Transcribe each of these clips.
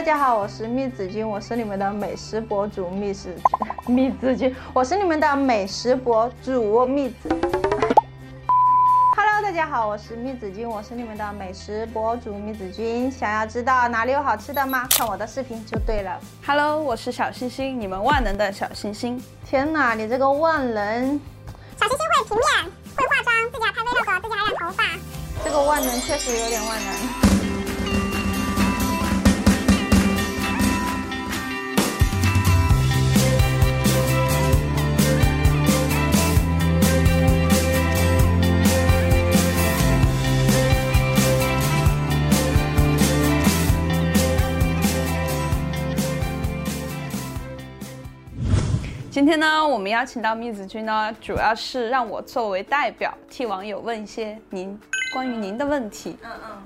大家好，我是蜜子君，我是你们的美食博主蜜子蜜子君，我是你们的美食博主蜜子。Hello，大家好，我是蜜子君，我是你们的美食博主蜜子君。想要知道哪里有好吃的吗？看我的视频就对了。Hello，我是小星星，你们万能的小星星。天哪，你这个万能，小星星会平面，会化妆，自己还拍 vlog，自己还染头发。这个万能确实有点万能。今天呢，我们邀请到蜜子君呢，主要是让我作为代表替网友问一些您关于您的问题。嗯嗯。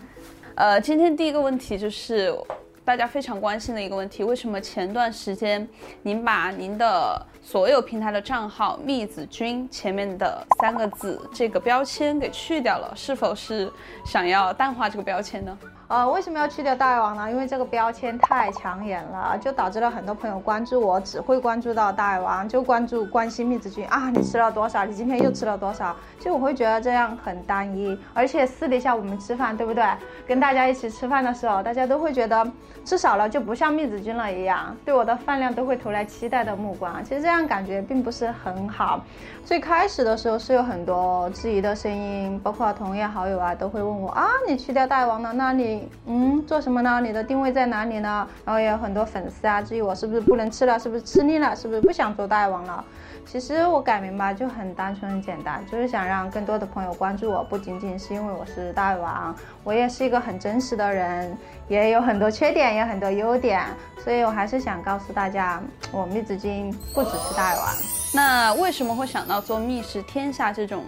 呃，今天第一个问题就是大家非常关心的一个问题：为什么前段时间您把您的所有平台的账号“蜜子君”前面的三个字这个标签给去掉了？是否是想要淡化这个标签呢？呃，为什么要去掉大胃王呢？因为这个标签太抢眼了，就导致了很多朋友关注我只会关注到大胃王，就关注关心蜜子君啊，你吃了多少？你今天又吃了多少？就我会觉得这样很单一，而且私底下我们吃饭，对不对？跟大家一起吃饭的时候，大家都会觉得吃少了就不像蜜子君了一样，对我的饭量都会投来期待的目光。其实这样感觉并不是很好。最开始的时候是有很多质疑的声音，包括同业好友啊都会问我啊，你去掉大王了，那你嗯做什么呢？你的定位在哪里呢？然后也有很多粉丝啊质疑我是不是不能吃了，是不是吃腻了，是不是不想做大王了？其实我改名吧就很单纯很简单，就是想让更多的朋友关注我，不仅仅是因为我是大王，我也是一个很真实的人，也有很多缺点，也有很多优点，所以我还是想告诉大家，我蜜子君不只是大王。那为什么会想到做《蜜食天下》这种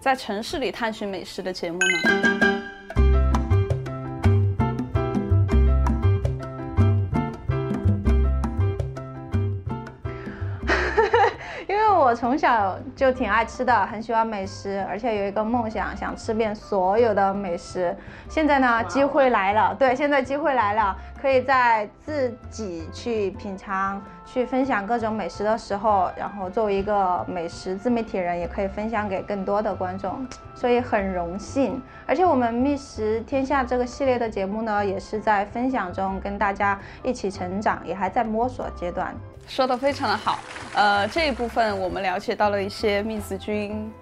在城市里探寻美食的节目呢？我从小就挺爱吃的，很喜欢美食，而且有一个梦想，想吃遍所有的美食。现在呢，机会来了，对，现在机会来了，可以在自己去品尝、去分享各种美食的时候，然后作为一个美食自媒体人，也可以分享给更多的观众，所以很荣幸。而且我们觅食天下这个系列的节目呢，也是在分享中跟大家一起成长，也还在摸索阶段。说的非常的好，呃，这一部分我们了解到了一些蜜子君，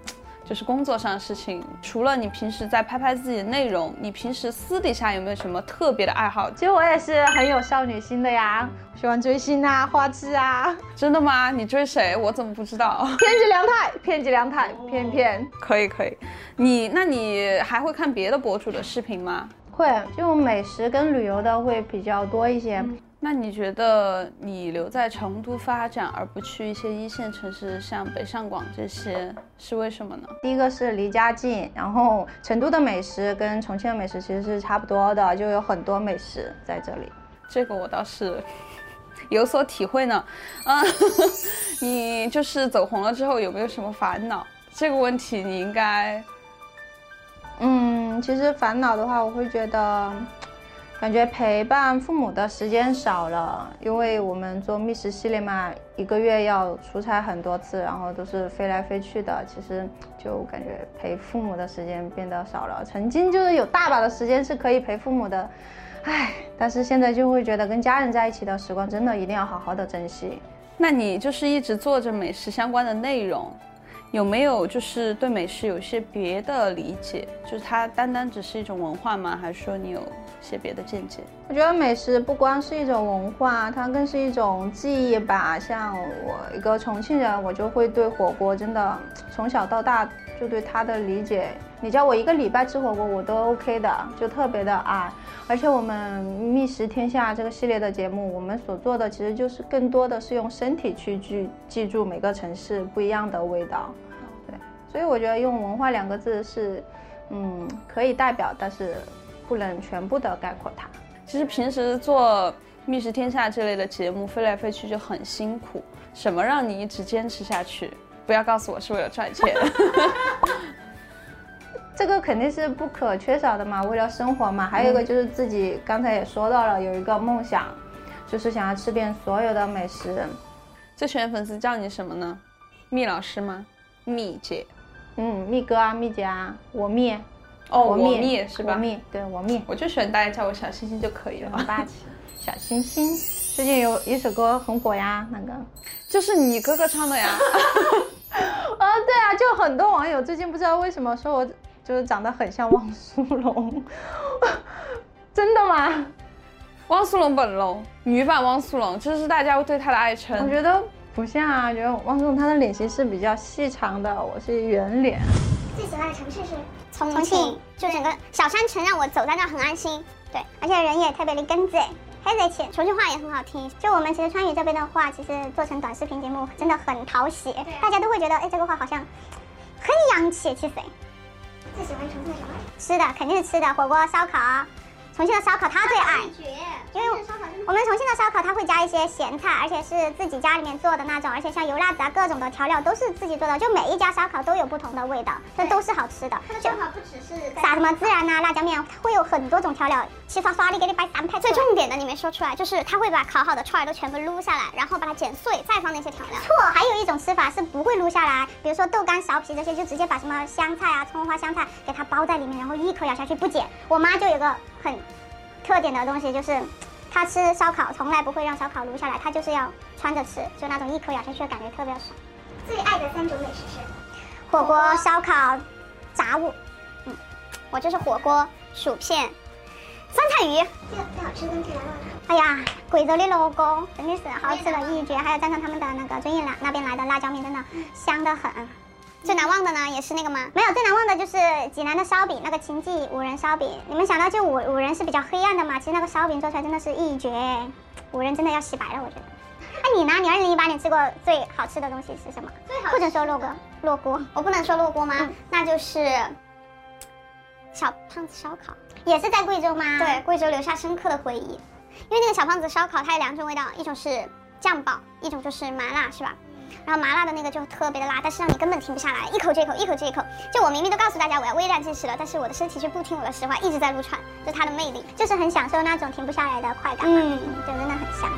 就是工作上的事情。除了你平时在拍拍自己的内容，你平时私底下有没有什么特别的爱好？其实我也是很有少女心的呀，喜欢追星啊、花痴啊。真的吗？你追谁？我怎么不知道？偏激良太，偏激良太，偏偏可以可以，你那你还会看别的博主的视频吗？会就美食跟旅游的会比较多一些。那你觉得你留在成都发展，而不去一些一线城市，像北上广这些，是为什么呢？第一个是离家近，然后成都的美食跟重庆的美食其实是差不多的，就有很多美食在这里。这个我倒是 有所体会呢。啊，你就是走红了之后有没有什么烦恼？这个问题你应该，嗯，其实烦恼的话，我会觉得。感觉陪伴父母的时间少了，因为我们做觅食系列嘛，一个月要出差很多次，然后都是飞来飞去的，其实就感觉陪父母的时间变得少了。曾经就是有大把的时间是可以陪父母的，唉，但是现在就会觉得跟家人在一起的时光真的一定要好好的珍惜。那你就是一直做着美食相关的内容，有没有就是对美食有些别的理解？就是它单单只是一种文化吗？还是说你有？些别的见解，我觉得美食不光是一种文化，它更是一种记忆吧。像我一个重庆人，我就会对火锅真的从小到大就对它的理解，你叫我一个礼拜吃火锅我都 OK 的，就特别的爱。而且我们觅食天下这个系列的节目，我们所做的其实就是更多的是用身体去记记住每个城市不一样的味道。对，所以我觉得用文化两个字是，嗯，可以代表，但是。不能全部的概括它。其实平时做《觅食天下》这类的节目，飞来飞去就很辛苦。什么让你一直坚持下去？不要告诉我是为了赚钱。这个肯定是不可缺少的嘛，为了生活嘛。还有一个就是自己刚才也说到了，有一个梦想，就是想要吃遍所有的美食。最喜欢粉丝叫你什么呢？蜜老师吗？蜜姐。嗯，蜜哥啊，蜜姐啊，我蜜。哦，我蜜是吧？我蜜，对我蜜。我就喜欢大家叫我小星星就可以了，很霸气。小星星，最近有一首歌很火呀，那个就是你哥哥唱的呀。啊，对啊，就很多网友最近不知道为什么说我就是长得很像汪苏泷，真的吗？汪苏泷本龙，女版汪苏泷，这是大家对他的爱称。我觉得不像啊，觉得汪苏泷他的脸型是比较细长的，我是圆脸。最喜欢的城市是重庆，就整个小山城让我走在那很安心。对，而且人也特别的跟子，很热情，重庆话也很好听。就我们其实川渝这边的话，其实做成短视频节目真的很讨喜，大家都会觉得，哎，这个话好像很洋气。其实，最喜欢重庆的什么？吃的肯定是吃的，火锅、烧烤。重庆的烧烤他最爱，因为我们重庆的烧烤他会加一些咸菜，而且是自己家里面做的那种，而且像油辣子啊各种的调料都是自己做的，就每一家烧烤都有不同的味道，这都是好吃的。它的烧烤不只是撒什么孜然呐、辣椒面，它会有很多种调料，齐刷刷的给你摆三排。最重点的你没说出来，就是他会把烤好的串儿都全部撸下来，然后把它剪碎，再放那些调料。错，还有一种吃法是不会撸下来，比如说豆干、苕皮这些，就直接把什么香菜啊、葱花、香菜给它包在里面，然后一口咬下去不剪。我妈就有个。很特点的东西就是，他吃烧烤从来不会让烧烤撸下来，他就是要穿着吃，就那种一口咬下去的感觉特别爽。最爱的三种美食是火锅、烧烤、炸物。嗯，我就是火锅、薯片、酸菜鱼。这个最好吃的最难忘的。哎呀，贵州的罗锅真的是好吃的一绝，还有蘸上他们的那个遵义那那边来的辣椒面，真的香的很。最难忘的呢，也是那个吗？没有，最难忘的就是济南的烧饼，那个秦记五仁烧饼。你们想到就五五仁是比较黑暗的嘛？其实那个烧饼做出来真的是一绝，五仁真的要洗白了，我觉得。哎，你呢？你二零一八年吃过最好吃的东西是什么？最好不准说烙锅，烙锅，我不能说烙锅吗？那就是小胖子烧烤，也是在贵州吗？对，贵州留下深刻的回忆，因为那个小胖子烧烤它有两种味道，一种是酱爆，一种就是麻辣，是吧？然后麻辣的那个就特别的辣，但是让你根本停不下来，一口接一口，一口接一口。就我明明都告诉大家我要微量进食了，但是我的身体却不听我的使唤，一直在撸串，就它的魅力，就是很享受那种停不下来的快感。嗯，就真的很香。